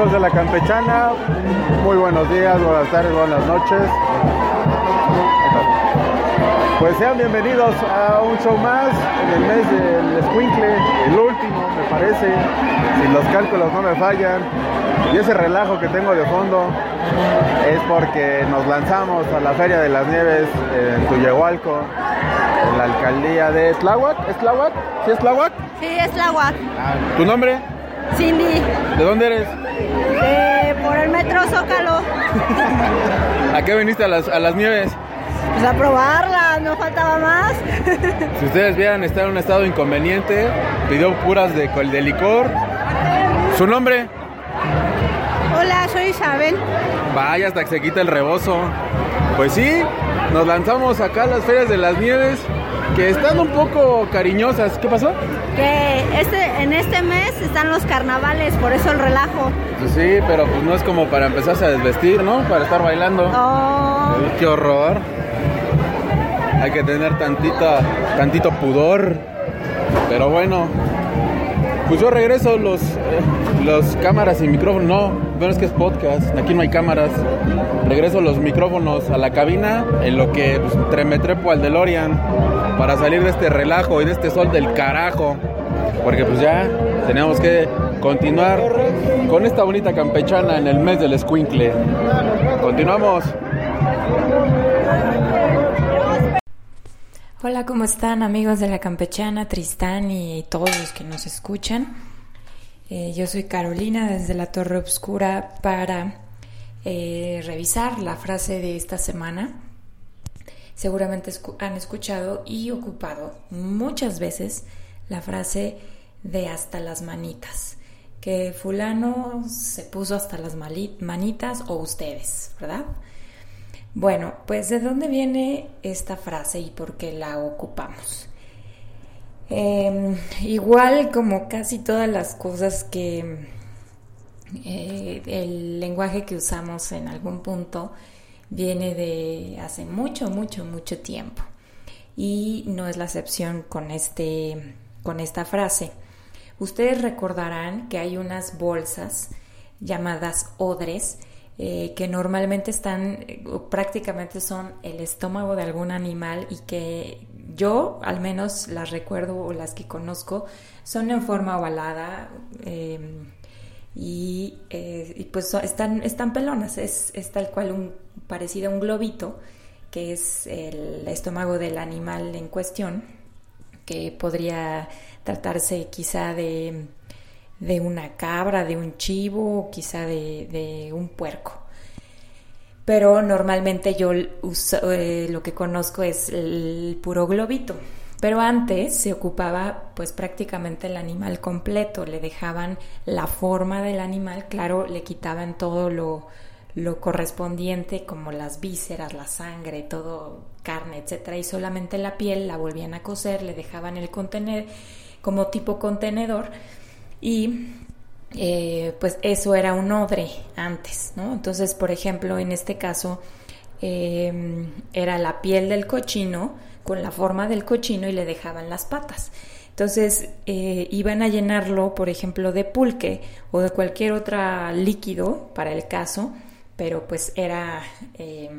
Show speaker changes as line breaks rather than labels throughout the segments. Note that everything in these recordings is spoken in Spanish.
Amigos de la campechana? Muy buenos días, buenas tardes, buenas noches. Pues sean bienvenidos a un show más en el mes del Escuincle, el último me parece, si los cálculos no me fallan. Y ese relajo que tengo de fondo es porque nos lanzamos a la Feria de las Nieves en Tuyehualco, en la alcaldía de Tláhuac. ¿Es Tláhuac? ¿Sí es Tláhuac?
Sí, es la UAC.
¿Tu nombre?
Cindy,
¿De dónde eres?
eh, por el metro Zócalo.
¿A qué viniste a las, a las nieves?
Pues a probarla, no faltaba más.
Si ustedes vieran, está en un estado inconveniente, pidió puras de, de licor. ¿Su nombre?
Hola, soy Isabel.
Vaya, hasta que se quita el rebozo. Pues sí, nos lanzamos acá a las ferias de las nieves, que están un poco cariñosas. ¿Qué pasó?
Que este, en este mes están los carnavales, por eso el relajo.
Pues sí, pero pues no es como para empezarse a desvestir, ¿no? Para estar bailando.
Oh,
Uy, ¡Qué horror! Hay que tener tantita, tantito pudor. Pero bueno, pues yo regreso los, eh, cámaras y micrófonos. No, bueno, es que es podcast. Aquí no hay cámaras. Regreso los micrófonos a la cabina en lo que pues, trepo al DeLorean para salir de este relajo y de este sol del carajo. Porque pues ya tenemos que continuar con esta bonita campechana en el mes del escuincle. Continuamos.
Hola, ¿cómo están amigos de la Campechana, Tristán y todos los que nos escuchan? Eh, yo soy Carolina desde la Torre Obscura para eh, revisar la frase de esta semana. Seguramente escu- han escuchado y ocupado muchas veces la frase de hasta las manitas, que fulano se puso hasta las manitas o ustedes, ¿verdad? Bueno, pues ¿de dónde viene esta frase y por qué la ocupamos? Eh, igual como casi todas las cosas que eh, el lenguaje que usamos en algún punto viene de hace mucho, mucho, mucho tiempo. Y no es la excepción con, este, con esta frase. Ustedes recordarán que hay unas bolsas llamadas odres eh, que normalmente están, eh, o prácticamente son el estómago de algún animal y que yo al menos las recuerdo o las que conozco son en forma ovalada eh, y, eh, y pues están, están pelonas, es, es tal cual un parecido a un globito que es el estómago del animal en cuestión que podría tratarse quizá de, de una cabra, de un chivo, quizá de, de un puerco. Pero normalmente yo uso- eh, lo que conozco es el puro globito. Pero antes se ocupaba pues prácticamente el animal completo, le dejaban la forma del animal, claro, le quitaban todo lo, lo correspondiente como las vísceras, la sangre, todo carne, etcétera, y solamente la piel la volvían a coser, le dejaban el contener como tipo contenedor y eh, pues eso era un odre antes, ¿no? Entonces, por ejemplo, en este caso eh, era la piel del cochino con la forma del cochino y le dejaban las patas. Entonces eh, iban a llenarlo, por ejemplo, de pulque o de cualquier otro líquido para el caso, pero pues era eh,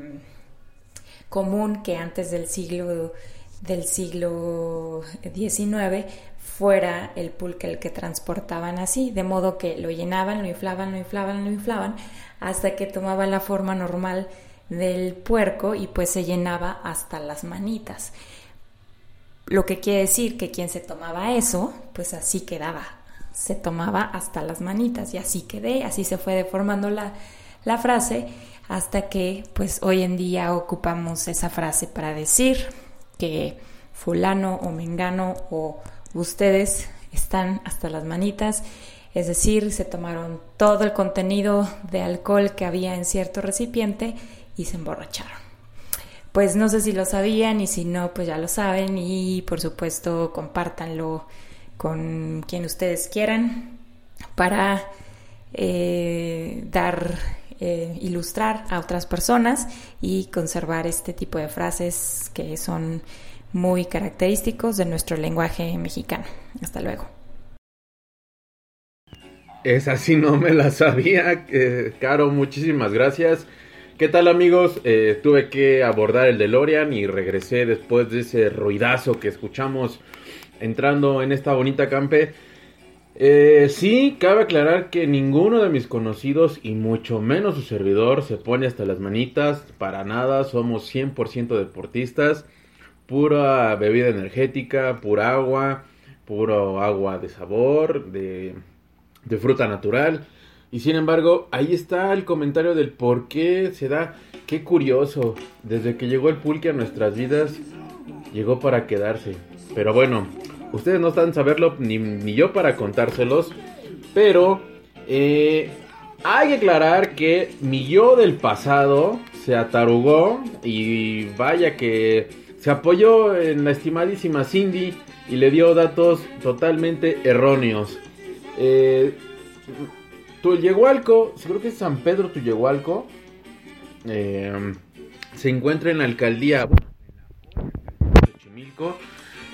común que antes del siglo del siglo XIX fuera el pulque el que transportaban así, de modo que lo llenaban, lo inflaban, lo inflaban, lo inflaban, hasta que tomaba la forma normal del puerco y pues se llenaba hasta las manitas. Lo que quiere decir que quien se tomaba eso, pues así quedaba. Se tomaba hasta las manitas y así quedé, así se fue deformando la, la frase hasta que pues hoy en día ocupamos esa frase para decir que fulano o mengano o ustedes están hasta las manitas, es decir, se tomaron todo el contenido de alcohol que había en cierto recipiente y se emborracharon. Pues no sé si lo sabían y si no, pues ya lo saben y por supuesto compártanlo con quien ustedes quieran para eh, dar, eh, ilustrar a otras personas y conservar este tipo de frases que son muy característicos de nuestro lenguaje mexicano. Hasta luego.
Es así, no me la sabía. Caro, muchísimas gracias. ¿Qué tal amigos? Eh, tuve que abordar el DeLorean y regresé después de ese ruidazo que escuchamos entrando en esta bonita campe. Eh, sí, cabe aclarar que ninguno de mis conocidos y mucho menos su servidor se pone hasta las manitas. Para nada, somos 100% deportistas. Pura bebida energética, pura agua, puro agua de sabor, de, de fruta natural. Y sin embargo, ahí está el comentario del por qué se da. Qué curioso, desde que llegó el pulque a nuestras vidas, llegó para quedarse. Pero bueno, ustedes no están saberlo, ni, yo para contárselos. Pero eh, hay que aclarar que mi del pasado se atarugó y vaya que se apoyó en la estimadísima Cindy y le dio datos totalmente erróneos. Eh, Tullehualco, creo que es San Pedro Tullehualco, eh, se encuentra en la alcaldía de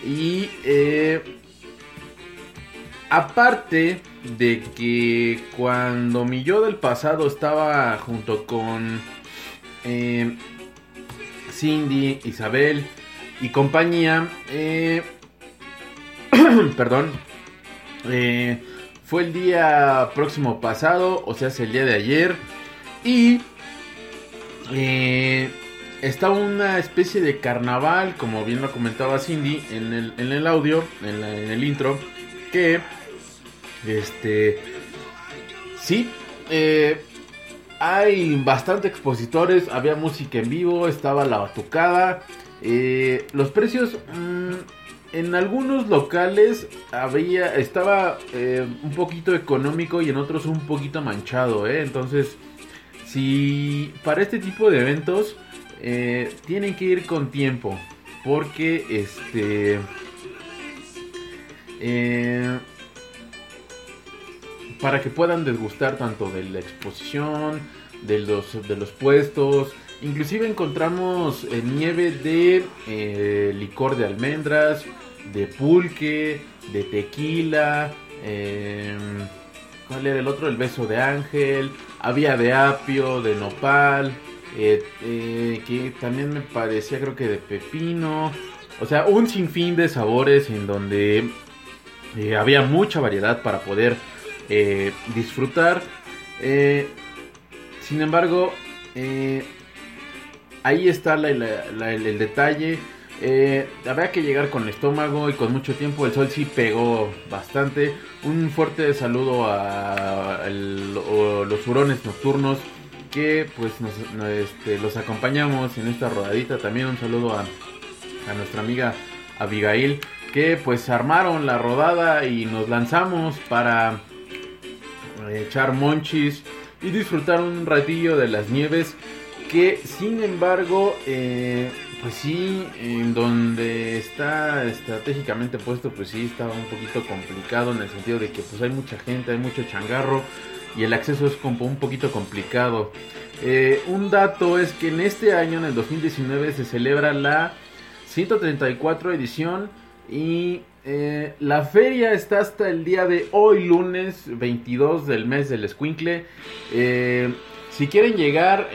y eh, aparte de que cuando mi yo del pasado estaba junto con eh, Cindy, Isabel y compañía, eh, perdón, eh, fue el día próximo pasado, o sea, es el día de ayer. Y eh, está una especie de carnaval, como bien lo comentaba Cindy en el, en el audio, en, la- el intro, que, este, sí, eh, hay bastante expositores, había música en vivo, estaba la batucada. eh, los precios mm, en algunos locales había estaba eh, un poquito económico y en otros un poquito manchado, entonces si para este tipo de eventos eh, tienen que ir con tiempo porque este eh, para que puedan desgustar tanto de la exposición, de los, de los puestos. Inclusive encontramos eh, nieve de eh, licor de almendras, de pulque, de tequila. ¿Cuál era el otro? El beso de ángel. Había de apio, de nopal. Eh, eh, que también me parecía creo que de pepino. O sea, un sinfín de sabores en donde eh, había mucha variedad para poder disfrutar. Sin embargo, ahí está la- el, detalle. Había que llegar con el estómago y con mucho tiempo. El sol sí pegó bastante. Un fuerte saludo a los hurones nocturnos que pues nos, no, este, los acompañamos en esta rodadita. También un saludo a, a nuestra amiga Abigail que pues armaron la rodada y nos lanzamos para eh, echar monchis y disfrutar un ratillo de las nieves que sin embargo eh, pues sí en donde está estratégicamente puesto pues sí estaba un poquito complicado en el sentido de que pues hay mucha gente hay mucho changarro y el acceso es como un poquito complicado Eh, un dato es que en este año en el 2019 se celebra la 134 edición y eh, la feria está hasta el día de hoy, lunes 22 del mes del Escuincle. Eh, si quieren llegar,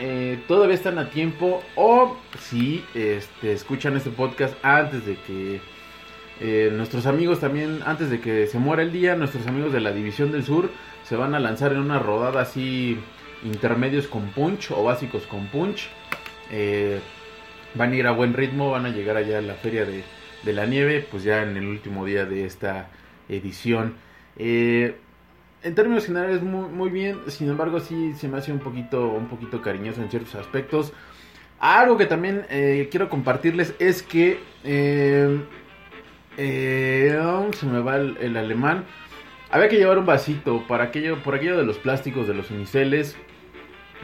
todavía están a tiempo. O si este, escuchan este podcast antes de que nuestros amigos también, antes de que se muera el día, nuestros amigos de la División del Sur se van a lanzar en una rodada así intermedios con punch o básicos con punch. eh, van a ir a buen ritmo, van a llegar allá a la feria de, de la nieve, pues ya en el último día de esta edición. Eh, en términos generales muy, muy bien, sin embargo sí se me hace un poquito, un poquito cariñoso en ciertos aspectos. Algo que también eh, quiero compartirles es que eh, eh, se me va el alemán. Había que llevar un vasito para aquello, por aquello de los plásticos de los uniceles.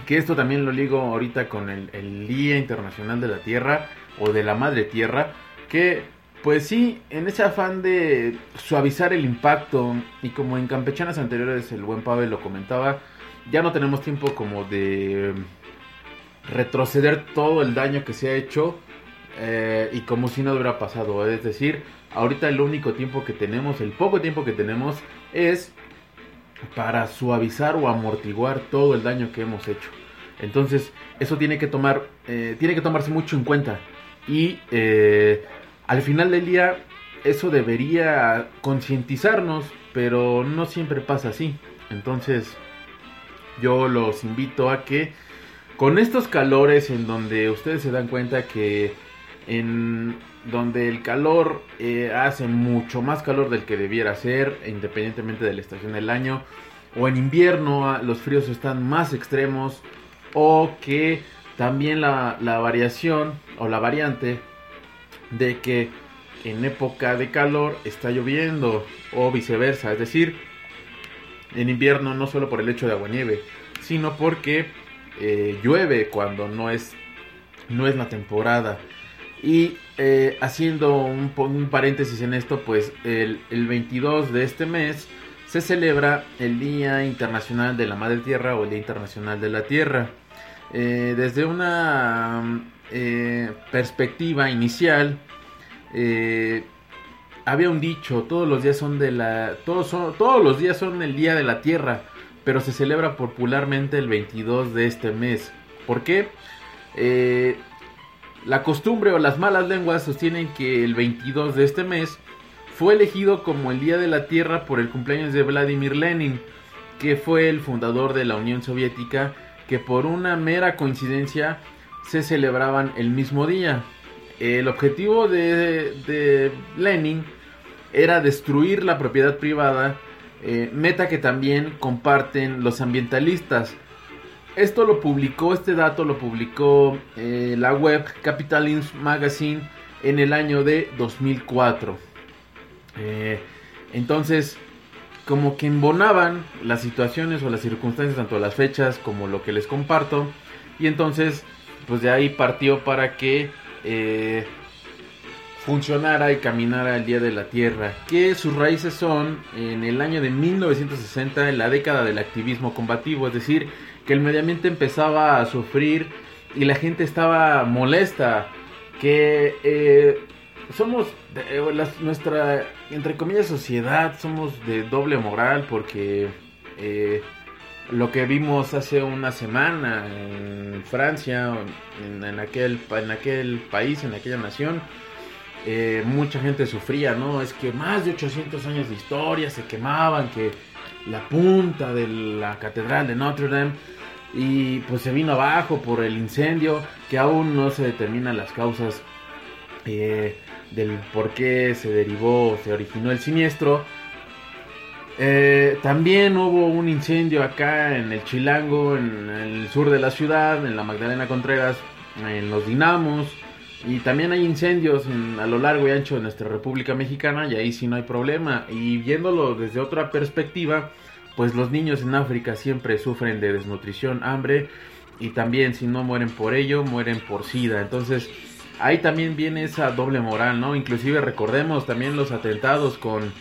Que esto también lo ligo ahorita con el, Día Internacional de la Tierra o de la Madre Tierra. Que pues sí, en ese afán de suavizar el impacto y como en campechanas anteriores el buen Pavel lo comentaba, ya no tenemos tiempo como de retroceder todo el daño que se ha hecho eh, y como si no hubiera pasado. Es decir, ahorita el único tiempo que tenemos, el poco tiempo que tenemos es para suavizar o amortiguar todo el daño que hemos hecho. Entonces, eso tiene que tomar, eh, tiene que tomarse mucho en cuenta. Y eh, al final del día, eso debería concientizarnos, pero no siempre pasa así. Entonces, yo los invito a que con estos calores en donde ustedes se dan cuenta que en donde el calor eh, hace mucho más calor del que debiera ser, independientemente de la estación del año, o en invierno ah, los fríos están más extremos, o que también la, variación o la variante de que en época de calor está lloviendo o viceversa, es decir, en invierno no solo por el hecho de agua nieve, sino porque eh, llueve cuando no es no es la temporada. Y eh, haciendo un, paréntesis en esto, pues el, el 22 de este mes se celebra el Día Internacional de la Madre Tierra o el Día Internacional de la Tierra. Eh, desde una eh, perspectiva inicial, había un dicho, todos los días son de la, todos todos los días son el día de la Tierra, pero se celebra popularmente el 22 de este mes. ¿Por qué? La costumbre o las malas lenguas sostienen que el 22 de este mes fue elegido como el Día de la Tierra por el cumpleaños de Vladimir Lenin, que fue el fundador de la Unión Soviética, que por una mera coincidencia se celebraban el mismo día. El objetivo de, de Lenin era destruir la propiedad privada, eh, meta que también comparten los ambientalistas. Esto lo publicó, este dato lo publicó eh, la web Capitalism Magazine en el año de 2004. Eh, entonces, como que embonaban las situaciones o las circunstancias, tanto las fechas como lo que les comparto. Y entonces, pues de ahí partió para que eh, funcionara y caminara el Día de la Tierra, que sus raíces son en el año de 1960, en la década del activismo combativo, es decir, que el medio ambiente empezaba a sufrir y la gente estaba molesta, que eh, somos, eh, las- nuestra, entre comillas, sociedad, somos de doble moral porque eh, lo que vimos hace una semana en Francia, en, en aquel, en aquel país, en aquella nación, eh, mucha gente sufría, ¿no? Es que más de 800 años de historia se quemaban, que la punta de la catedral de Notre Dame y pues se vino abajo por el incendio, que aún no se determinan las causas eh, del por qué se derivó, se originó el siniestro. Eh, también hubo un incendio acá en el Chilango, en el sur de la ciudad, en la Magdalena Contreras, en los Dinamos. Y también hay incendios en- a lo largo y ancho de nuestra República Mexicana y ahí sí no hay problema. Y viéndolo desde otra perspectiva, pues los niños en África siempre sufren de desnutrición, hambre y también si no mueren por ello, mueren por sida. Entonces ahí también viene esa doble moral, ¿no? Inclusive recordemos también los atentados con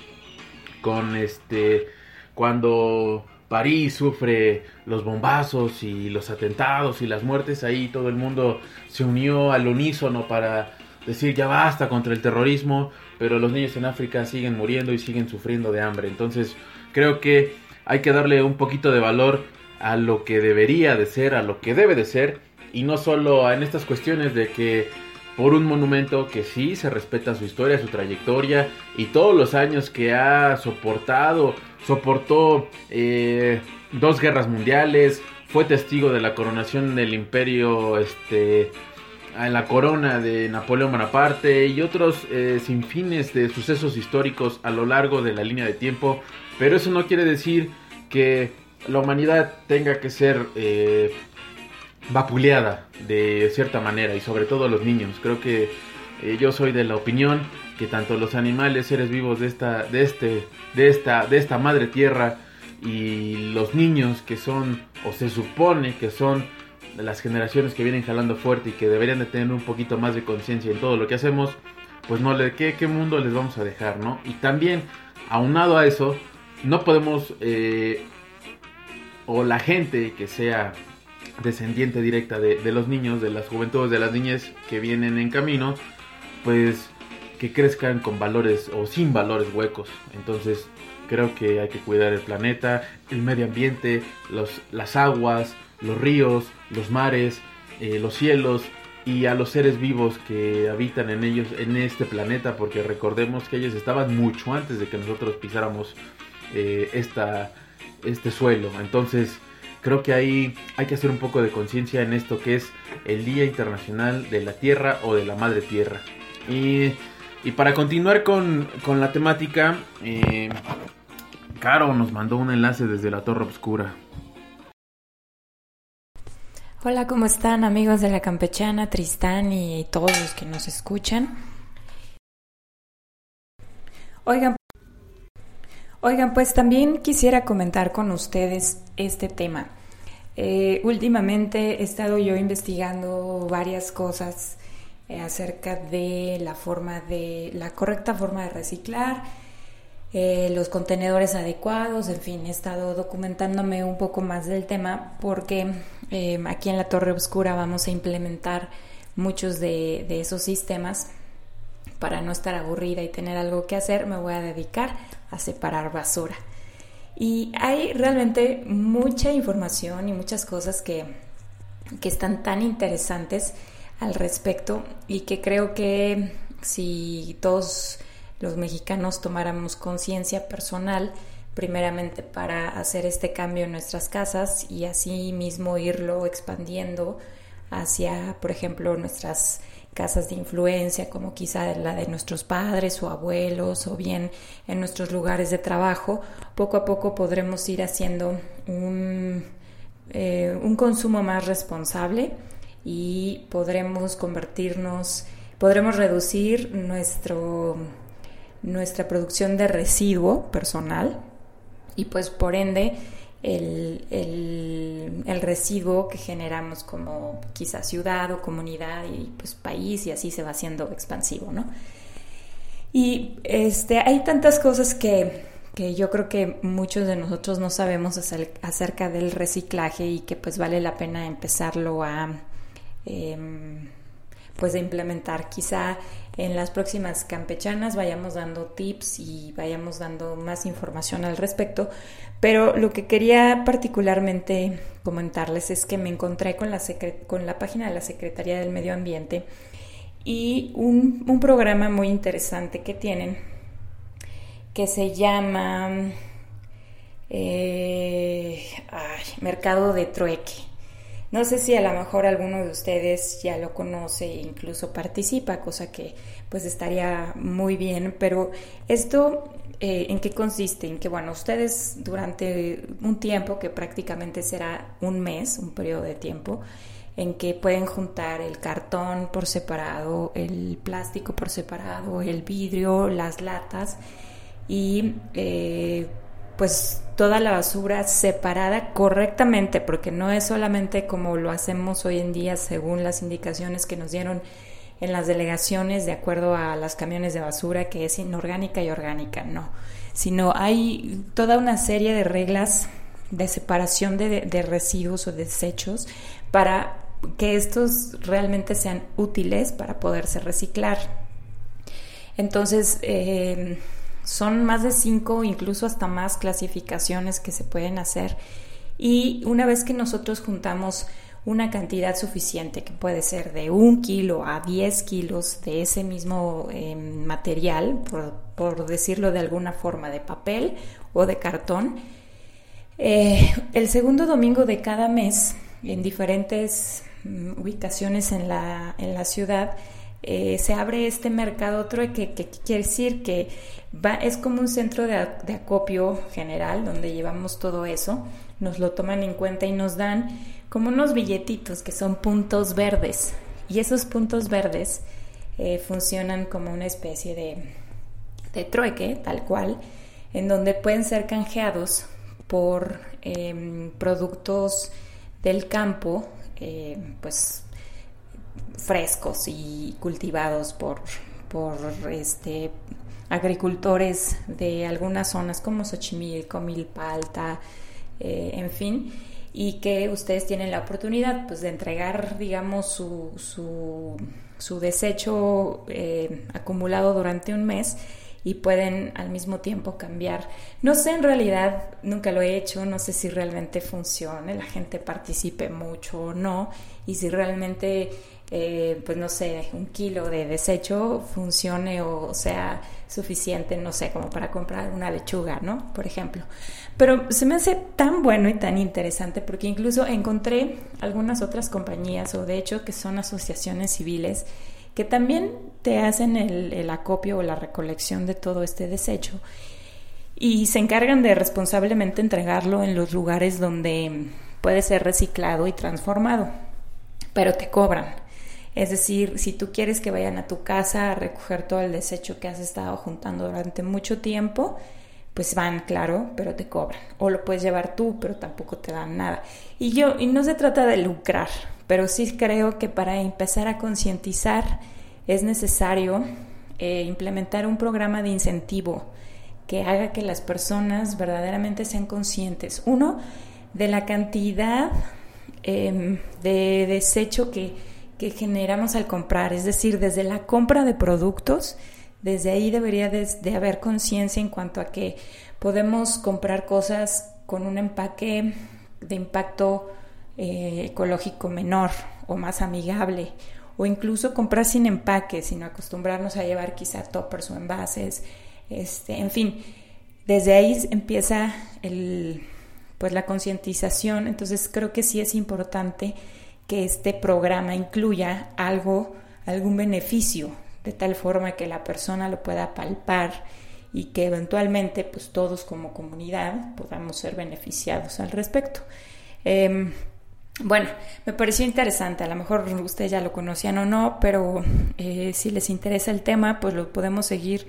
con este cuando París sufre los bombazos y los atentados y las muertes ahí todo el mundo se unió al unísono para decir ya basta contra el terrorismo pero los niños en África siguen muriendo y siguen sufriendo de hambre entonces creo que hay que darle un poquito de valor a lo que debería de ser a lo que debe de ser y no solo en estas cuestiones de que por un monumento que sí se respeta su historia, su trayectoria y todos los años que ha soportado, soportó eh, dos guerras mundiales, fue testigo de la coronación del imperio, este, en la corona de Napoleón Bonaparte y otros eh, sinfines de sucesos históricos a lo largo de la línea de tiempo, pero eso no quiere decir que la humanidad tenga que ser eh, vapuleada de cierta manera y sobre todo los niños. Creo que eh, yo soy de la opinión que tanto los animales, seres vivos de esta, de este, de esta, de esta madre tierra y los niños que son o se supone que son las generaciones que vienen jalando fuerte y que deberían de tener un poquito más de conciencia en todo lo que hacemos, pues no le ¿qué, qué mundo les vamos a dejar, ¿no? Y también aunado a eso, no podemos eh, o la gente que sea descendiente directa de, los niños, de las juventudes, de las niñas que vienen en camino, pues que crezcan con valores o sin valores huecos. Entonces creo que hay que cuidar el planeta, el medio ambiente, los, las aguas, los ríos, los mares, eh, los cielos y a los seres vivos que habitan en ellos, en este planeta, porque recordemos que ellos estaban mucho antes de que nosotros pisáramos eh, esta, este suelo. Entonces, creo que ahí hay que hacer un poco de conciencia en esto que es el Día Internacional de la Tierra o de la Madre Tierra. Y, y para continuar con, con la temática, eh, Caro nos mandó un enlace desde la Torre Obscura.
Hola, ¿cómo están amigos de la Campechana, Tristán y todos los que nos escuchan? Oigan, oigan, pues también quisiera comentar con ustedes este tema. Eh, últimamente he estado yo investigando varias cosas eh, acerca de la forma de la correcta forma de reciclar, eh, los contenedores adecuados, en fin, he estado documentándome un poco más del tema porque aquí en la Torre Oscura vamos a implementar muchos de, de, esos sistemas. Para no estar aburrida y tener algo que hacer, me voy a dedicar a separar basura. Y hay realmente mucha información y muchas cosas que, que están tan interesantes al respecto y que creo que si todos los mexicanos tomáramos conciencia personal, primeramente para hacer este cambio en nuestras casas y así mismo irlo expandiendo hacia, por ejemplo, nuestras casas de influencia, como quizá la de nuestros padres o abuelos, o bien en nuestros lugares de trabajo, poco a poco podremos ir haciendo un, eh, un consumo más responsable y podremos convertirnos, podremos reducir nuestro nuestra producción de residuo personal y pues por ende el, el, residuo que generamos como quizá ciudad o comunidad y pues país y así se va haciendo expansivo, ¿no? Y este, hay tantas cosas que, que yo creo que muchos de nosotros no sabemos acerca del reciclaje y que pues vale la pena empezarlo a eh, pues de implementar. Quizá en las próximas campechanas vayamos dando tips y vayamos dando más información al respecto, pero lo que quería particularmente comentarles es que me encontré con la, con la página de la Secretaría del Medio Ambiente y un, un programa muy interesante que tienen que se llama eh, Mercado de Trueque. No sé si a lo mejor alguno de ustedes ya lo conoce e incluso participa, cosa que pues estaría muy bien, pero esto eh, en qué consiste? En que bueno, ustedes durante un tiempo que prácticamente será un mes, un periodo de tiempo, en que pueden juntar el cartón por separado, el plástico por separado, el vidrio, las latas y eh, pues toda la basura separada correctamente, porque no es solamente como lo hacemos hoy en día según las indicaciones que nos dieron en las delegaciones de acuerdo a las camiones de basura, que es inorgánica y orgánica, no, sino hay toda una serie de reglas de separación de, de residuos o desechos para que estos realmente sean útiles para poderse reciclar. Entonces, eh, son más de cinco, incluso hasta más clasificaciones que se pueden hacer. Y una vez que nosotros juntamos una cantidad suficiente, que puede ser de un kilo a 10 kilos de ese mismo em, material, por, decirlo de alguna forma, de papel o de cartón, Eh, el segundo domingo de cada mes, en diferentes mm, ubicaciones en la, en la ciudad, eh, se abre este mercado trueque, que, quiere decir que va, es como un centro de, acopio general donde llevamos todo eso, nos lo toman en cuenta y nos dan como unos billetitos que son puntos verdes. Y esos puntos verdes eh, funcionan como una especie de, trueque, tal cual, en donde pueden ser canjeados por eh, productos del campo, eh, pues frescos y cultivados por, por este, agricultores de algunas zonas como Xochimilco, Milpalta, eh, en fin, y que ustedes tienen la oportunidad pues, de entregar, digamos, su, su, su desecho eh, acumulado durante un mes y pueden al mismo tiempo cambiar. No sé en realidad, nunca lo he hecho, no sé si realmente funcione, la gente participe mucho o no, y si realmente eh, pues no sé, un kilo de desecho funcione o sea suficiente, no sé, como para comprar una lechuga, ¿no? Por ejemplo. Pero se me hace tan bueno y tan interesante porque incluso encontré algunas otras compañías o de hecho que son asociaciones civiles que también te hacen el, el acopio o la recolección de todo este desecho y se encargan de responsablemente entregarlo en los lugares donde puede ser reciclado y transformado, pero te cobran. Es decir, si tú quieres que vayan a tu casa a recoger todo el desecho que has estado juntando durante mucho tiempo, pues van, claro, pero te cobran. O lo puedes llevar tú, pero tampoco te dan nada. Y yo, y no se trata de lucrar, pero sí creo que para empezar a concientizar es necesario eh, implementar un programa de incentivo que haga que las personas verdaderamente sean conscientes, uno, de la cantidad em, de desecho que que generamos al comprar, es decir, desde la compra de productos, desde ahí debería de, haber conciencia en cuanto a que podemos comprar cosas con un empaque de impacto eh, ecológico menor o más amigable, o incluso comprar sin empaque, sino acostumbrarnos a llevar quizá toppers o envases, este, en fin, desde ahí empieza el, pues la concientización, entonces creo que sí es importante que este programa incluya algo, algún beneficio, de tal forma que la persona lo pueda palpar y que eventualmente pues todos como comunidad podamos ser beneficiados al respecto. Em, bueno, me pareció interesante, a lo mejor ustedes ya lo conocían o no, pero eh, si les interesa el tema, pues lo podemos seguir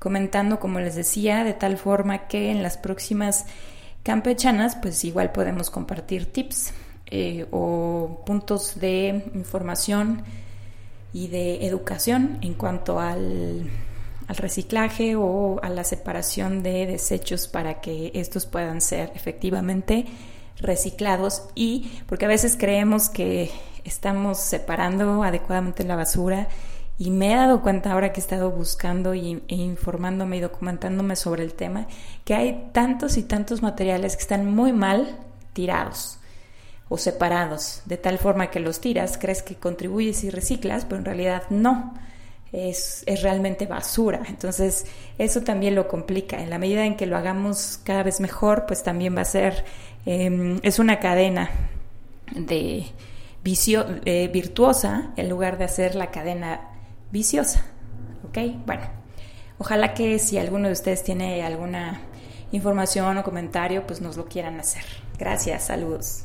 comentando, como les decía, de tal forma que en las próximas campechanas, pues igual podemos compartir tips eh, o puntos de información y de educación en cuanto al, al, reciclaje o a la separación de desechos para que estos puedan ser efectivamente reciclados. Y porque a veces creemos que estamos separando adecuadamente la basura y me he dado cuenta ahora que he estado buscando y, e informándome y documentándome sobre el tema que hay tantos y tantos materiales que están muy mal tirados o separados, de tal forma que los tiras, crees que contribuyes y reciclas, pero en realidad no. Es, es, realmente basura. Entonces, eso también lo complica. En la medida en que lo hagamos cada vez mejor, pues también va a ser, em, es una cadena de vicio, eh, virtuosa en lugar de hacer la cadena viciosa. ¿Ok? Bueno, ojalá que si alguno de ustedes tiene alguna información o comentario, pues nos lo quieran hacer. Gracias, saludos.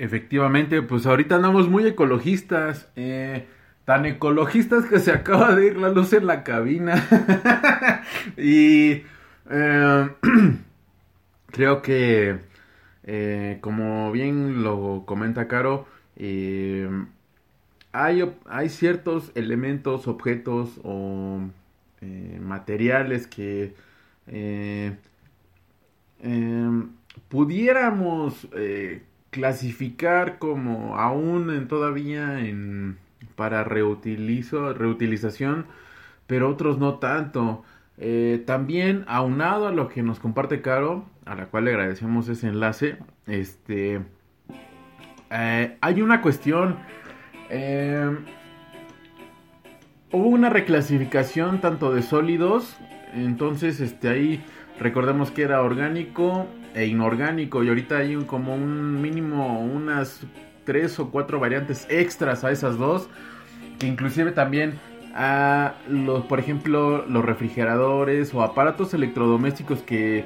Efectivamente, pues ahorita andamos muy ecologistas. Eh, tan ecologistas que se acaba de ir la luz en la cabina. y eh, creo que, eh, como bien lo comenta Caro, hay, hay ciertos elementos, objetos o materiales que pudiéramos clasificar como aún en todavía en para reutilizo, reutilización, pero otros no tanto. Eh, también aunado a lo que nos comparte Caro, a la cual le agradecemos ese enlace, este eh, hay una cuestión. Eh, hubo una reclasificación tanto de sólidos, entonces este ahí Recordemos que era orgánico e inorgánico y ahorita hay un- como un mínimo unas tres o cuatro variantes extras a esas dos que inclusive también a los por ejemplo los refrigeradores o aparatos electrodomésticos que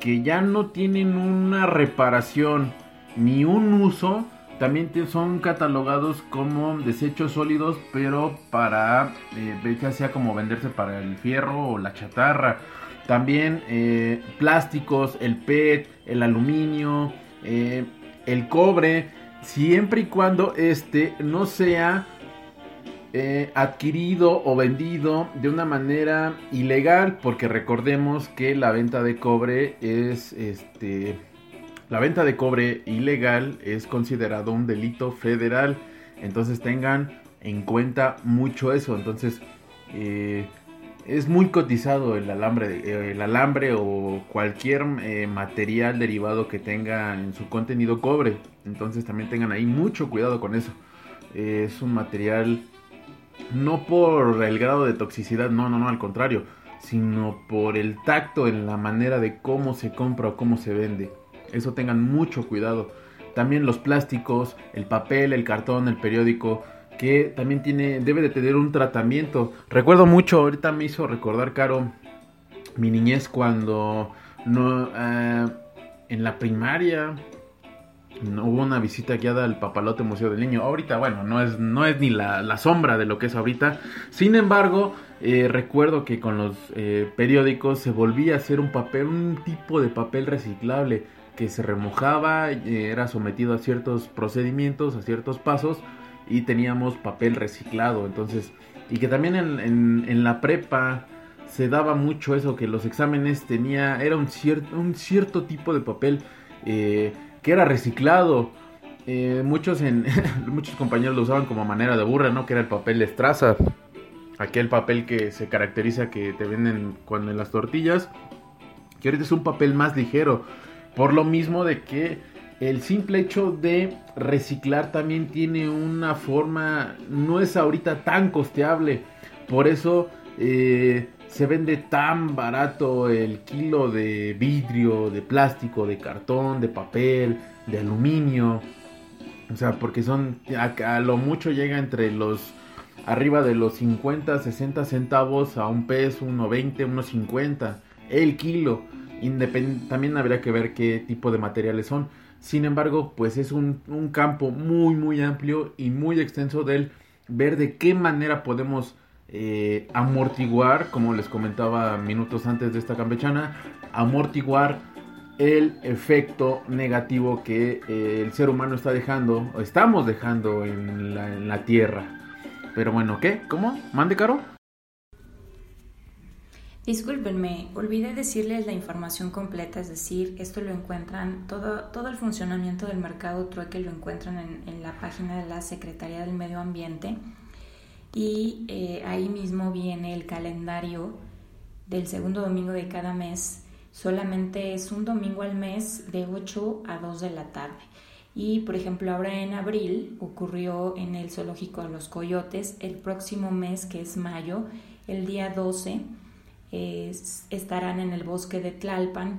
que ya no tienen una reparación ni un uso también son catalogados como desechos sólidos pero para eh, ya sea como venderse para el fierro o la chatarra también eh, plásticos el PET el aluminio eh, el cobre siempre y cuando este no sea eh, adquirido o vendido de una manera ilegal, porque recordemos que la venta de cobre es este la venta de cobre ilegal es considerado un delito federal, entonces tengan en cuenta mucho eso, entonces eh, es muy cotizado el alambre, de- el alambre o cualquier eh, material derivado que tenga en su contenido cobre, entonces también tengan ahí mucho cuidado con eso. Eh, es un material no por el grado de toxicidad, no, no, no, al contrario, sino por el tacto en la manera de cómo se compra o cómo se vende. Eso tengan mucho cuidado. También los plásticos, el papel, el cartón, el periódico, que también tiene, debe de tener un tratamiento. Recuerdo mucho, ahorita me hizo recordar, Caro, mi niñez cuando no, ah, en la primaria no hubo una visita guiada al Papalote Museo del Niño. Ahorita, bueno, no es, no es ni la, la sombra de lo que es ahorita. Sin embargo, eh, recuerdo que con los eh, periódicos se volvía a hacer un papel, un tipo de papel reciclable que se remojaba, eh, era sometido a ciertos procedimientos, a ciertos pasos y teníamos papel reciclado. Entonces, y que también en, en- la prepa se daba mucho eso, que los exámenes tenía, era un, cier- un cierto tipo de papel eh, que era reciclado. Eh, muchos, en, muchos compañeros lo usaban como manera de burra, ¿no? Que era el papel de estraza. Aquel papel que se caracteriza que te venden cuando en las tortillas. Que ahorita es un papel más ligero. Por lo mismo de que el simple hecho de reciclar también tiene una forma, no es ahorita tan costeable. Por eso eh, se vende tan barato el kilo de vidrio, de plástico, de cartón, de papel, de aluminio. O sea, porque son, a, lo mucho llega entre los, arriba de los 50, 60 centavos a un peso, uno 20, uno 50, el kilo. También habría que ver qué tipo de materiales son. Sin embargo, pues es un, un campo muy, muy amplio y muy extenso del ver de qué manera podemos eh, amortiguar, como les comentaba minutos antes de esta campechana, amortiguar el efecto negativo que eh, el ser humano está dejando, o estamos dejando en la, en la tierra. Pero bueno, ¿qué? ¿Cómo? ¿Mande caro?
Discúlpenme, olvidé decirles la información completa, es decir, esto lo encuentran, todo, todo el funcionamiento del mercado trueque lo encuentran en, en la página de la Secretaría del Medio Ambiente y eh, ahí mismo viene el calendario del segundo domingo de cada mes. Solamente es un domingo al mes de 8 a 2 de la tarde. Y por ejemplo, ahora en abril ocurrió en el Zoológico de los Coyotes, el próximo mes que es mayo, el día 12 es- estarán en el bosque de Tlalpan.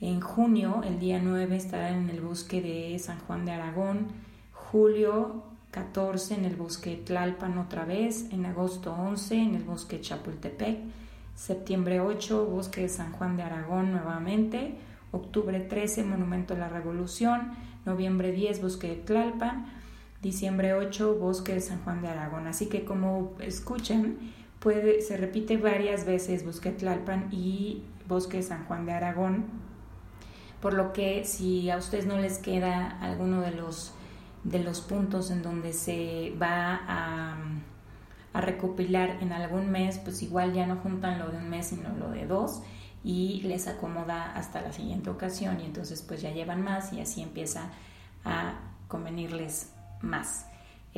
En junio, el día 9, estarán en el bosque de San Juan de Aragón. Julio 14 en el bosque de Tlalpan otra vez. En agosto 11 en el bosque de Chapultepec. Septiembre 8, bosque de San Juan de Aragón nuevamente. Octubre 13, Monumento a la Revolución. Noviembre 10, bosque de Tlalpan. Diciembre 8, bosque de San Juan de Aragón. Así que como escuchan, puede, se repite varias veces Bosque Tlalpan y Bosque San Juan de Aragón, por lo que si a ustedes no les queda alguno de los, de los puntos en donde se va a, a recopilar en algún mes, pues igual ya no juntan lo de un mes, sino lo de dos y les acomoda hasta la siguiente ocasión y entonces pues ya llevan más y así empieza a convenirles más.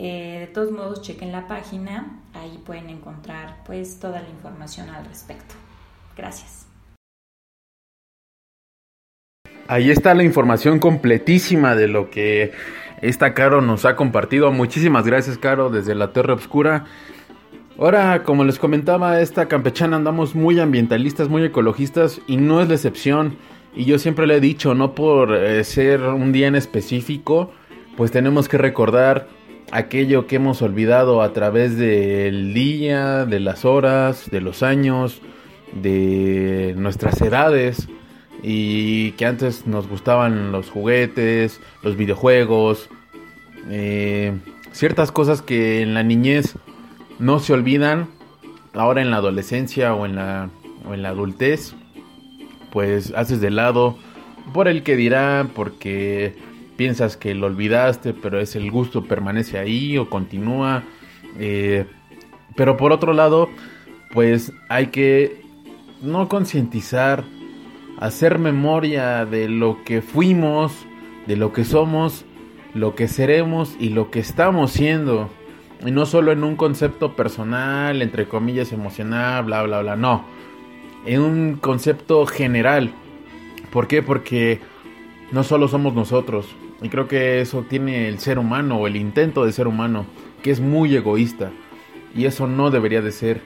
Eh, de todos modos, chequen la página, ahí pueden encontrar pues toda la información al respecto. Gracias.
Ahí está la información completísima de lo que esta Caro nos ha compartido. Muchísimas gracias, Caro, desde la Torre Obscura. Ahora, como les comentaba, esta campechana andamos muy ambientalistas, muy ecologistas y no es la excepción. Y yo siempre le he dicho, no por eh, ser un día en específico, pues tenemos que recordar aquello que hemos olvidado a través del día, de las horas, de los años, de nuestras edades y que antes nos gustaban los juguetes, los videojuegos, eh, ciertas cosas que en la niñez no se olvidan, ahora en la adolescencia o en la, o en la adultez, pues haces de lado por el que dirán, porque piensas que lo olvidaste, pero es el gusto permanece ahí o continúa. Eh, pero por otro lado, pues hay que no concientizar, hacer memoria de lo que fuimos, de lo que somos, lo que seremos y lo que estamos siendo. Y no solo en un concepto personal, entre comillas, emocional, bla, bla, bla, no. En un concepto general. ¿Por qué? Porque no solo somos nosotros. Y creo que eso tiene el ser humano o el intento de ser humano, que es muy egoísta. Y eso no debería de ser.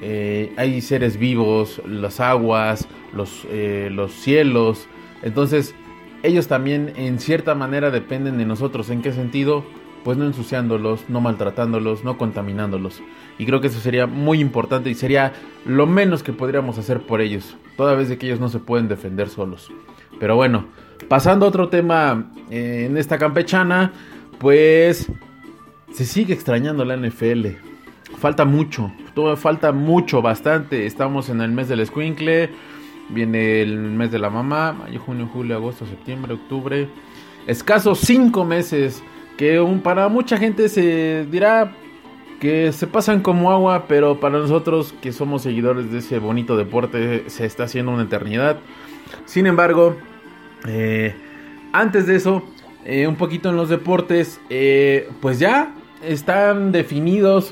Eh, hay seres vivos, las aguas, los, eh, los cielos. Entonces, ellos también en cierta manera dependen de nosotros. ¿En qué sentido? Pues no ensuciándolos, no maltratándolos, no contaminándolos. Y creo que eso sería muy importante y sería lo menos que podríamos hacer por ellos. Toda vez de que ellos no se pueden defender solos. Pero bueno, pasando a otro tema eh, en esta campechana, pues se sigue extrañando la NFL. Falta mucho, falta mucho, bastante. Estamos en el mes del escuincle, viene el mes de la mamá, mayo, junio, julio, agosto, septiembre, octubre. Escasos cinco meses que un, para mucha gente se dirá que se pasan como agua, pero para nosotros que somos seguidores de ese bonito deporte se está haciendo una eternidad. Sin embargo, eh, antes de eso, eh, un poquito en los deportes, eh, pues ya están definidos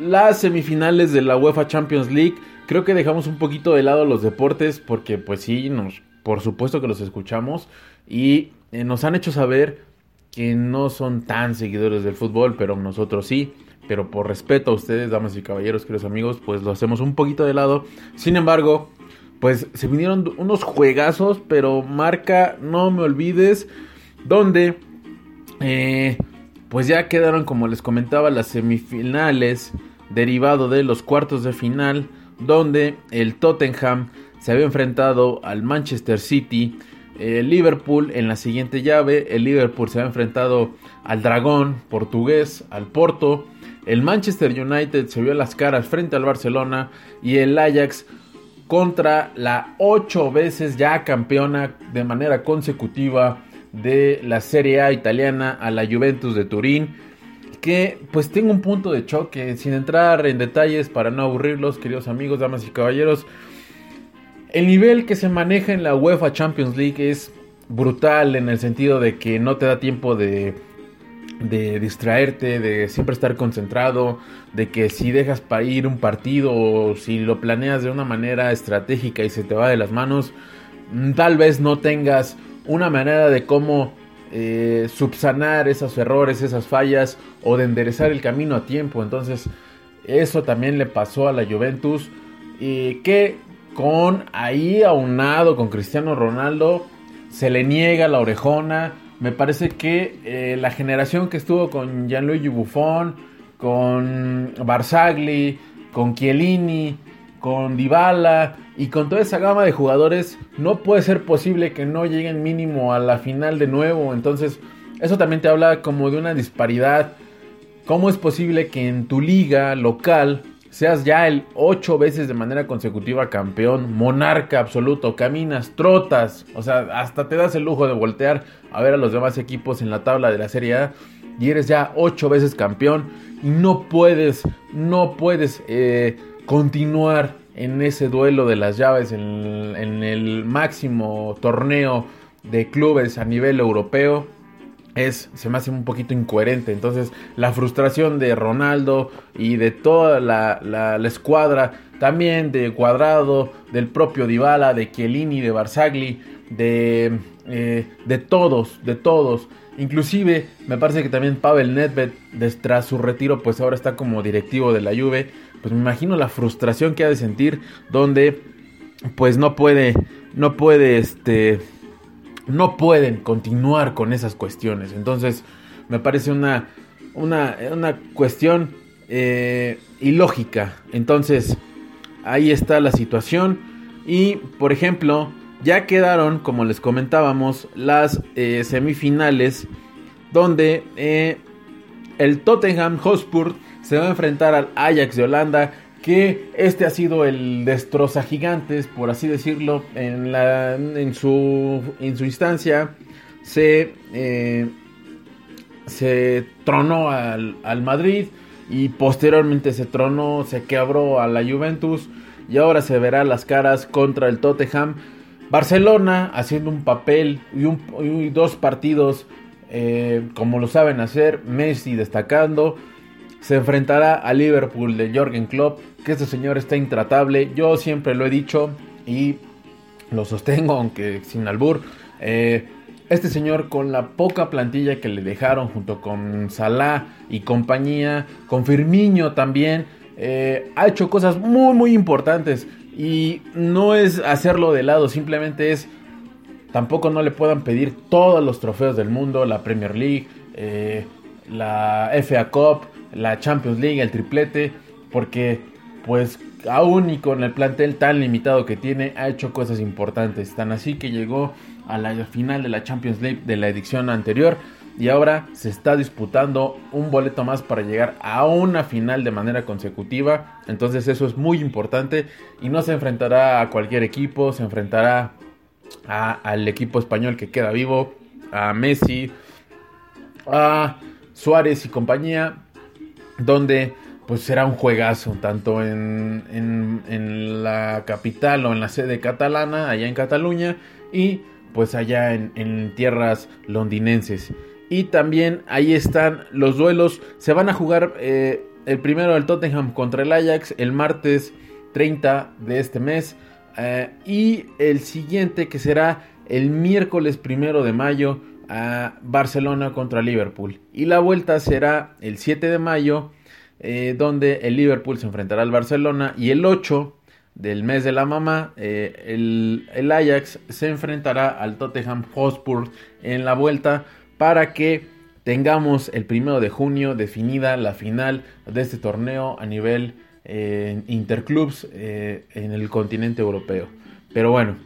las semifinales de la UEFA Champions League. Creo que dejamos un poquito de lado los deportes porque pues sí, nos, por supuesto que los escuchamos y nos han hecho saber que no son tan seguidores del fútbol, pero nosotros sí. Pero por respeto a ustedes, damas y caballeros, queridos amigos, pues lo hacemos un poquito de lado. Sin embargo, pues se vinieron unos juegazos, pero marca, no me olvides, donde eh, pues ya quedaron, como les comentaba, las semifinales, derivado de los cuartos de final, donde el Tottenham se había enfrentado al Manchester City, el Liverpool en la siguiente llave, el Liverpool se había enfrentado al Dragón portugués, al Porto, el Manchester United se vio las caras frente al Barcelona y el Ajax contra la ocho veces ya campeona de manera consecutiva de la Serie A italiana a la Juventus de Turín. Que pues tengo un punto de choque, sin entrar en detalles para no aburrirlos, queridos amigos, damas y caballeros. El nivel que se maneja en la UEFA Champions League es brutal en el sentido de que no te da tiempo de de distraerte, de siempre estar concentrado, de que si dejas para ir un partido o si lo planeas de una manera estratégica y se te va de las manos, mm, tal vez no tengas una manera de cómo eh, subsanar esos errores, esas fallas o de enderezar el camino a tiempo. Entonces, eso también le pasó a la Juventus, y que con ahí aunado con Cristiano Ronaldo, se le niega la orejona me parece que eh, la generación que estuvo con Gianluigi Buffon, con Barzagli, con Chiellini, con Dybala y con toda esa gama de jugadores, no puede ser posible que no lleguen mínimo a la final de nuevo. Entonces, eso también te habla como de una disparidad. ¿Cómo es posible que en tu liga local seas ya el ocho veces de manera consecutiva campeón, monarca absoluto, caminas, trotas, o sea, hasta te das el lujo de voltear a ver a los demás equipos en la tabla de la Serie A y eres ya ocho veces campeón y no puedes, no puedes eh, continuar en ese duelo de las llaves en, en el máximo torneo de clubes a nivel europeo es, se me hace un poquito incoherente. Entonces, la frustración de Ronaldo y de toda la, la, escuadra, también de Cuadrado, del propio Dybala, de Chiellini, de Barzagli, de, eh, de todos, de todos. Inclusive me parece que también Pavel Nedved, tras su retiro, pues ahora está como directivo de la Juve. Pues me imagino la frustración que ha de sentir donde pues no puede, no puede, este, no pueden continuar con esas cuestiones. Entonces me parece una, una, una cuestión eh, ilógica. Entonces ahí está la situación. Y por ejemplo, ya quedaron, como les comentábamos, las eh, semifinales donde eh, el Tottenham Hotspur se va a enfrentar al Ajax de Holanda, que este ha sido el destroza gigantes, por así decirlo, en, la, en, su, en su instancia. Se, eh, se tronó al, al Madrid y posteriormente se tronó, se quebró a la Juventus y ahora se verá las caras contra el Tottenham Barcelona haciendo un papel y, dos partidos eh, como lo saben hacer. Messi destacando. Se enfrentará a Liverpool de Jorgen Klopp. Que este señor está intratable. Yo siempre lo he dicho y lo sostengo, aunque sin albur. Eh, este señor con la poca plantilla que le dejaron junto con Salah y compañía, con Firmino también, eh, ha hecho cosas muy muy importantes. Y no es hacerlo de lado, simplemente es... Tampoco no le puedan pedir todos los trofeos del mundo, la Premier League, eh, la FA Cup, la Champions League, el triplete, porque pues aún y con el plantel tan limitado que tiene, ha hecho cosas importantes. Tan así que llegó a la final de la Champions League de la edición anterior y ahora se está disputando un boleto más para llegar a una final de manera consecutiva. Entonces eso es muy importante y no se enfrentará a cualquier equipo, se enfrentará al equipo español que queda vivo, a Messi, a Suárez y compañía, donde pues será un juegazo, tanto en, en, la capital o en la sede catalana, allá en Cataluña, y pues allá en, en tierras londinenses. Y también ahí están los duelos. Se van a jugar eh, el primero del Tottenham contra el Ajax el martes 30 de este mes. Eh, y el siguiente que será el miércoles primero de mayo a Barcelona contra Liverpool. Y la vuelta será el 7 de mayo eh, donde el Liverpool se enfrentará al Barcelona. Y el 8 del mes de la mamá el, el Ajax se enfrentará al Tottenham Hotspur en la vuelta para que tengamos el primero de junio definida la final de este torneo a nivel eh, interclubs eh, en el continente europeo. Pero bueno,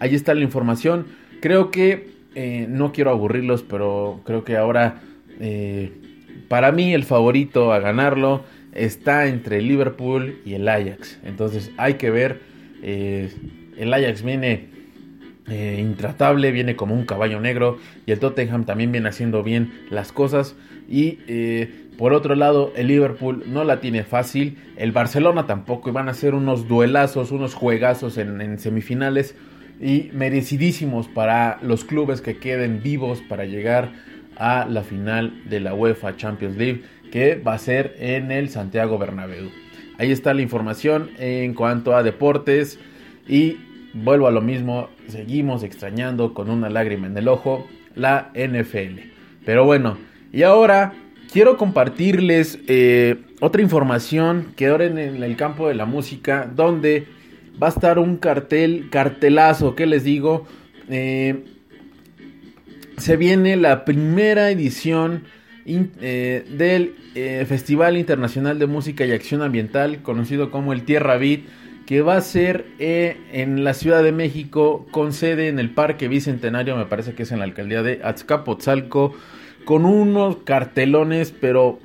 ahí está la información. Creo que eh, no quiero aburrirlos, pero creo que ahora para mí el favorito a ganarlo está entre el Liverpool y el Ajax. Entonces hay que ver. el Ajax viene eh, intratable, viene como un caballo negro y el Tottenham también viene haciendo bien las cosas y eh, por otro lado el Liverpool no la tiene fácil, el Barcelona tampoco y van a ser unos duelazos, unos juegazos en, semifinales y merecidísimos para los clubes que queden vivos para llegar a la final de la UEFA Champions League que va a ser en el Santiago Bernabéu. Ahí está la información en cuanto a deportes y vuelvo a lo mismo, seguimos extrañando con una lágrima en el ojo la NFL. Pero bueno, y ahora quiero compartirles eh, otra información que ahora en el campo de la música, donde va a estar un cartel, cartelazo, ¿qué les digo? Eh, se viene la primera edición eh, del Festival Internacional de Música y Acción Ambiental, conocido como el Tierra Beat que va a ser eh, en la Ciudad de México con sede en el Parque Bicentenario, me parece que es en la alcaldía de Azcapotzalco, con unos cartelones pero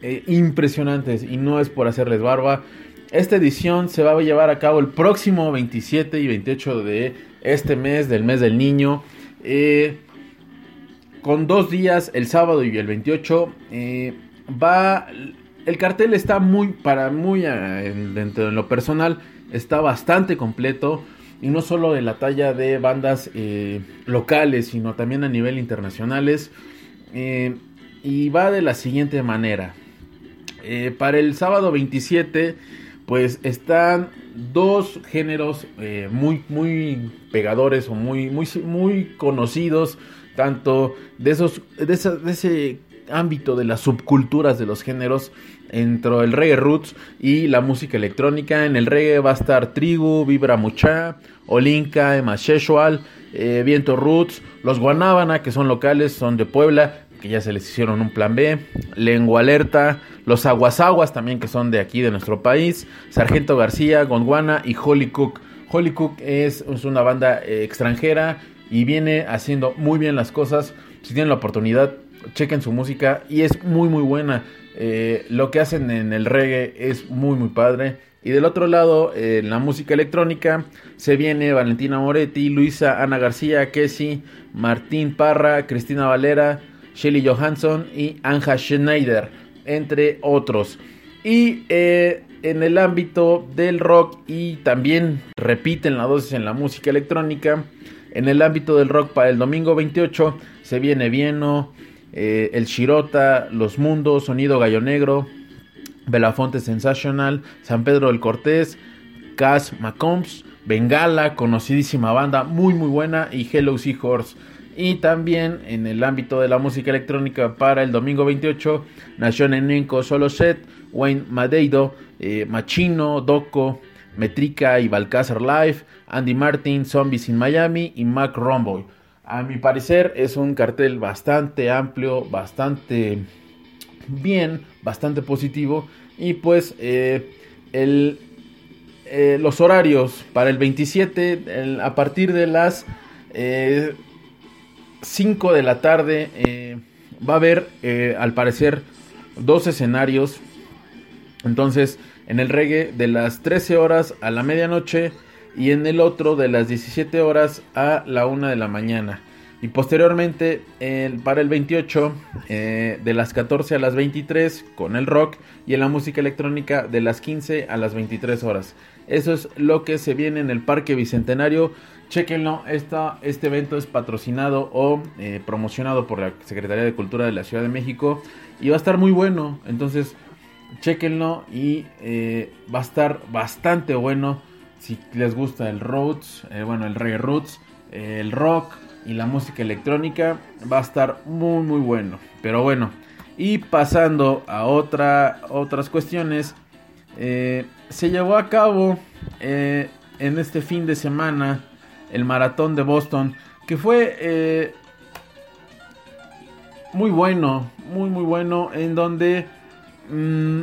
eh, impresionantes y no es por hacerles barba. Esta edición se va a llevar a cabo el próximo 27 y 28 de este mes, del mes del niño. Eh, con dos días, el sábado y el 28, va... El cartel está muy, para muy dentro de lo personal, está bastante completo y no solo de la talla de bandas eh, locales, sino también a nivel internacionales. Eh, y va de la siguiente manera. Eh, para el sábado 27 pues están dos géneros eh, muy, muy pegadores o muy, muy, muy conocidos, tanto de, esos, de, de ese ámbito de las subculturas de los géneros entre el reggae roots y la música electrónica. En el reggae va a estar Trigu, Vibra Mucha, Olinka, Emma eh, Viento Roots, los Guanábana, que son locales, son de Puebla, que ya se les hicieron un plan B, Lengua Alerta, los Aguasaguas también, que son de aquí, de nuestro país, Sargento García, Gondwana y Holly Cook. Holly Cook es, es una banda eh, extranjera y viene haciendo muy bien las cosas. Si tienen la oportunidad, chequen su música y es muy muy buena. Eh, lo que hacen en el reggae es muy muy padre. Y del otro lado, en la música electrónica, se viene Valentina Moretti, Luisa Ana García, Kessie, Martín Parra, Cristina Valera, Shelly Johansson y Anja Schneider, entre otros. Y eh, en el ámbito del rock y también repiten la dosis en la música electrónica, en el ámbito del rock para el domingo 28 se viene Vieno, eh, El Shirota, Los Mundos, Sonido Gallo Negro, Belafonte Sensational, San Pedro del Cortés, Cass McCombs, Bengala, conocidísima banda, muy muy buena, y Hello Seahorse. Y también en el ámbito de la música electrónica para el domingo 28, Nación Enenco Solo Set, Wayne Madeido, eh, Machino, Doco, Metrica y Balcázar Live, Andy Martin, Zombies in Miami y Mac Romboy. A mi parecer es un cartel bastante amplio, bastante bien, bastante positivo. Y pues eh, el, eh, los horarios para el 27 a partir de las 5 eh, de la tarde va a haber al parecer dos escenarios. Entonces en el reggae de las 13 horas a la medianoche y en el otro de las 17 horas a la 1 de la mañana. Y posteriormente para el 28 eh, de las 14 a las 23 con el rock y en la música electrónica de las 15 a las 23 horas. Eso es lo que se viene en el Parque Bicentenario. Chequenlo, esta, este evento es patrocinado o eh, promocionado por la Secretaría de Cultura de la Ciudad de México y va a estar muy bueno. Entonces, chequenlo y eh, va a estar bastante bueno si les gusta el roots, eh, bueno, el reggae roots, eh, el rock y la música electrónica, va a estar muy muy bueno. Pero bueno, y pasando a otra, otras cuestiones, se llevó a cabo en este fin de semana el maratón de Boston, que fue muy bueno, muy muy bueno, en donde... Mm,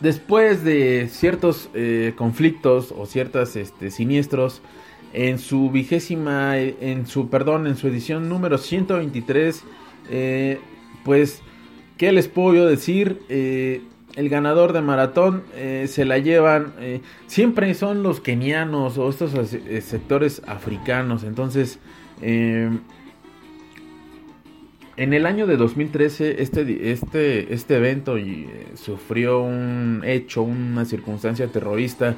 después de ciertos eh, conflictos o ciertos este, siniestros, en su vigésima, en su, perdón, en su edición número 123, eh, pues, ¿qué les puedo yo decir? Eh, el ganador de maratón se la llevan, siempre son los kenianos o estos sectores africanos, entonces en el año de 2013 este, este, este evento eh, sufrió un hecho, una circunstancia terrorista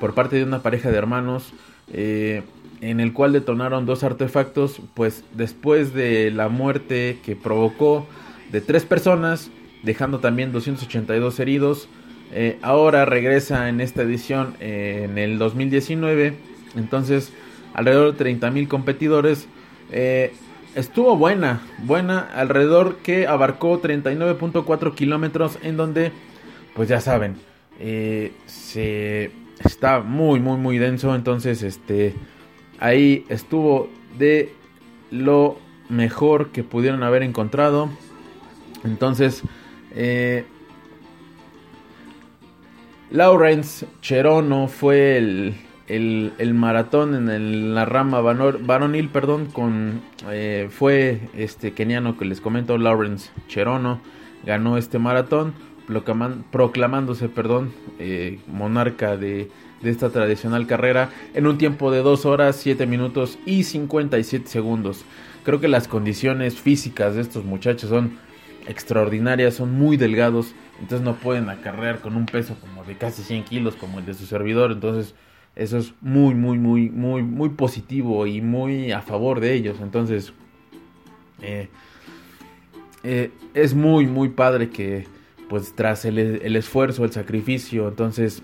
por parte de una pareja de hermanos eh, en el cual detonaron dos artefactos, pues después de la muerte que provocó de tres personas, dejando también 282 heridos, eh, ahora regresa en esta edición en el 2019, entonces alrededor de 30.000 competidores estuvo buena, buena, alrededor que abarcó 39.4 kilómetros en donde, pues ya saben, eh, se está muy, muy, muy denso, entonces, este, ahí estuvo de lo mejor que pudieron haber encontrado, entonces, eh, Lawrence Cherono fue el, el, maratón en la rama varonil, perdón, con eh, fue este keniano que les comento, Lawrence Cherono, ganó este maratón, proclamándose, perdón, eh, monarca de, de, esta tradicional carrera en un tiempo de 2 horas, 7 minutos y 57 segundos. Creo que las condiciones físicas de estos muchachos son extraordinarias, son muy delgados, entonces no pueden acarrear con un peso como de casi 100 kilos como el de su servidor, entonces eso es muy, muy, muy, muy, muy positivo y muy a favor de ellos. Entonces, eh, eh, es muy, muy padre que pues tras el, el esfuerzo, el sacrificio, entonces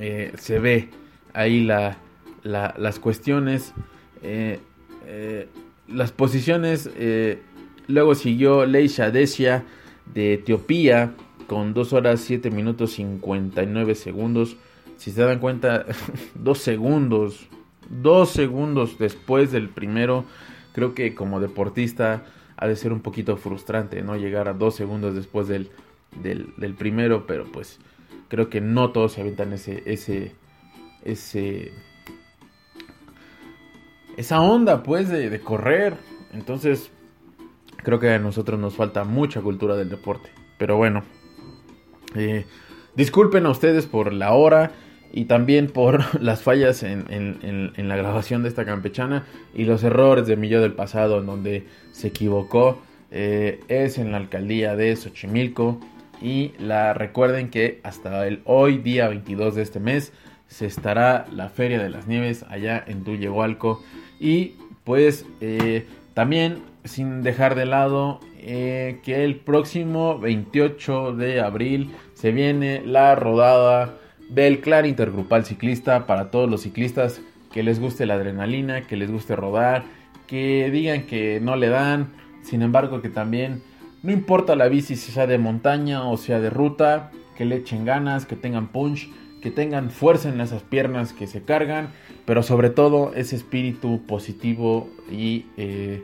eh, se ve ahí la, la- las cuestiones, las posiciones. luego siguió Leisha Desia de Etiopía con 2 horas 7 minutos 59 segundos. Si se dan cuenta, 2 segundos, 2 segundos después del primero, creo que como deportista ha de ser un poquito frustrante, ¿no? Llegar a 2 segundos después del, del, primero, pero pues creo que no todos se aventan ese, ese, ese, esa onda, pues, de, de correr. Entonces, creo que a nosotros nos falta mucha cultura del deporte. Pero bueno, eh, disculpen a ustedes por la hora y también por las fallas en, la grabación de esta campechana y los errores de Millo del pasado en donde se equivocó. Eh, es en la alcaldía de Xochimilco y la recuerden que hasta el hoy día 22 de este mes se estará la Feria de las Nieves allá en Tuyehualco y pues eh, también sin dejar de lado eh, que el próximo 28 de abril se viene la rodada del Clan Intergrupal Ciclista para todos los ciclistas que les guste la adrenalina, que les guste rodar, que digan que no le dan, sin embargo que también no importa la bici si sea de montaña o sea de ruta, que le echen ganas, que tengan punch, que tengan fuerza en esas piernas que se cargan, pero sobre todo ese espíritu positivo y eh,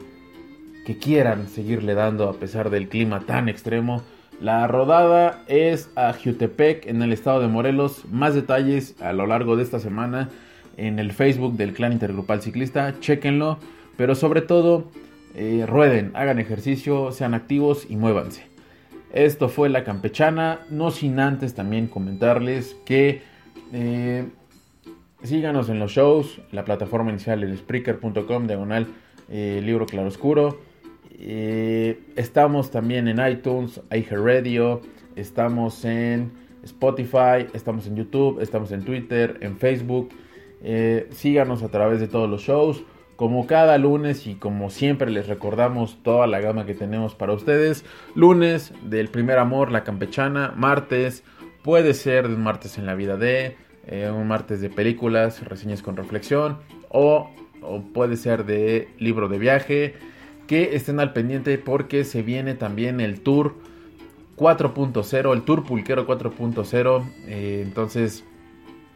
que quieran seguirle dando a pesar del clima tan extremo. La rodada es a Jutepec en el estado de Morelos. Más detalles a lo largo de esta semana en el Facebook del Clan Intergrupal Ciclista. Chequenlo, pero sobre todo eh, rueden, hagan ejercicio, sean activos y muévanse. Esto fue la campechana, no sin antes también comentarles que eh, síganos en los shows, la plataforma inicial el Spreaker.com, diagonal eh, libro claroscuro. Eh, estamos también en iTunes, iHeartRadio, estamos en Spotify, estamos en YouTube, estamos en Twitter, en Facebook. Eh, síganos a través de todos los shows. Como cada lunes y como siempre les recordamos toda la gama que tenemos para ustedes. Lunes del primer amor, la campechana. Martes puede ser de un martes en la vida de, eh, un martes de películas, reseñas con reflexión. O, o puede ser de libro de viaje. Que estén al pendiente porque se viene también el tour 4.0, el tour pulquero 4.0. Eh, entonces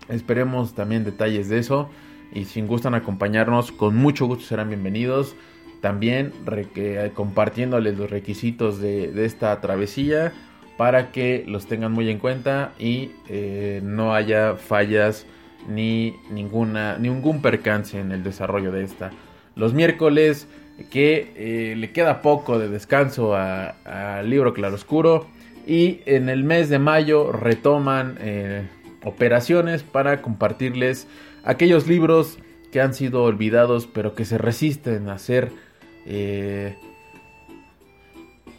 esperemos también detalles de eso. Y si gustan acompañarnos, con mucho gusto serán bienvenidos. También que- compartiéndoles los requisitos de, de esta travesía para que los tengan muy en cuenta y eh, no haya fallas ni ninguna ningún percance en el desarrollo de esta. Los miércoles que eh, le queda poco de descanso a- al libro Claroscuro y en el mes de mayo retoman eh, operaciones para compartirles aquellos libros que han sido olvidados pero que se resisten a ser eh,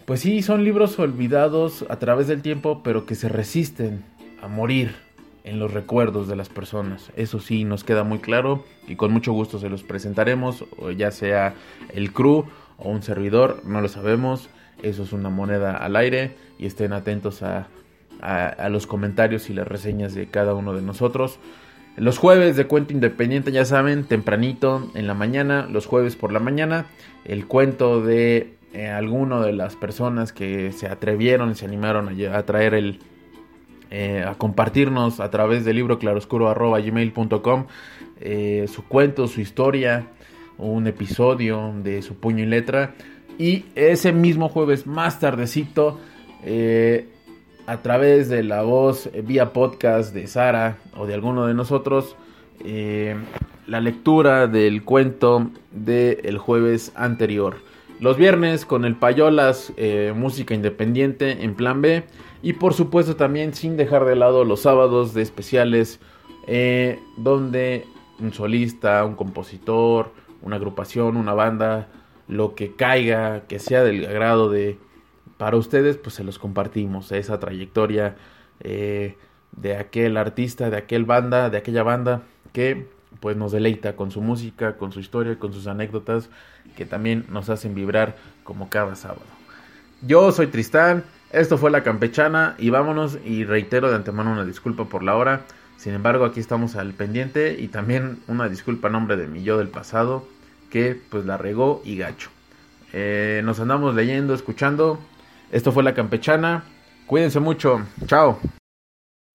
pues sí son libros olvidados a través del tiempo pero que se resisten a morir en los recuerdos de las personas. Eso sí nos queda muy claro y con mucho gusto se los presentaremos ya sea el crew o un servidor no lo sabemos. Eso es una moneda al aire y estén atentos a, los comentarios y las reseñas de cada uno de nosotros. Los jueves de cuento independiente, ya saben, tempranito en la mañana, los jueves por la mañana, el cuento de eh, alguno de las personas que se atrevieron se animaron a traer el, eh, a compartirnos a través del libro claroscuro.gmail.com eh, su cuento, su historia, un episodio de su puño y letra. Y ese mismo jueves, más tardecito, eh, a través de la voz vía podcast de Sara o de alguno de nosotros, la lectura del cuento del jueves anterior. Los viernes con el Payolas, música independiente en plan B. Y por supuesto también sin dejar de lado los sábados de especiales eh, donde un solista, un compositor, una agrupación, una banda, lo que caiga, que sea del agrado de para ustedes, pues se los compartimos esa trayectoria eh, de aquel artista, de aquel banda, de aquella banda que pues nos deleita con su música, con su historia, con sus anécdotas que también nos hacen vibrar como cada sábado. Yo soy Tristán, Esto fue La Campechana y vámonos y reitero de antemano una disculpa por la hora. Sin embargo, aquí estamos al pendiente y también una disculpa a nombre de mi yo del pasado que pues la regó y gacho. Eh, nos andamos leyendo, escuchando. Esto fue La Campechana. Cuídense mucho. Chao.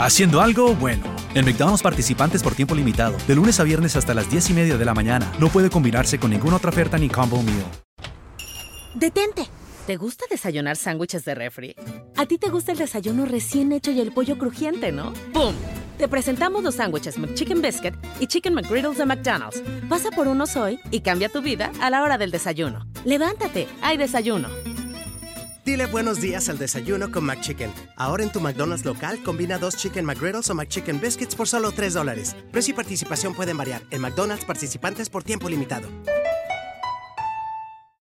Haciendo algo bueno. En McDonald's participantes por tiempo limitado. De lunes a viernes hasta las 10 y media de la mañana. No puede combinarse con ninguna otra oferta ni combo meal.
Detente. ¿Te gusta desayunar sándwiches de refri? A ti te gusta el desayuno recién hecho y el pollo crujiente, ¿no? ¡Pum! Te presentamos los sándwiches McChicken Biscuit y Chicken McGriddles de McDonald's. Pasa por unos hoy y cambia tu vida a la hora del desayuno. Levántate, hay desayuno.
Dile buenos días al desayuno con McChicken. Ahora en tu McDonald's local combina dos Chicken McGriddles o McChicken Biscuits por solo 3 dólares. Precio y participación pueden variar. En McDonald's participantes por tiempo limitado.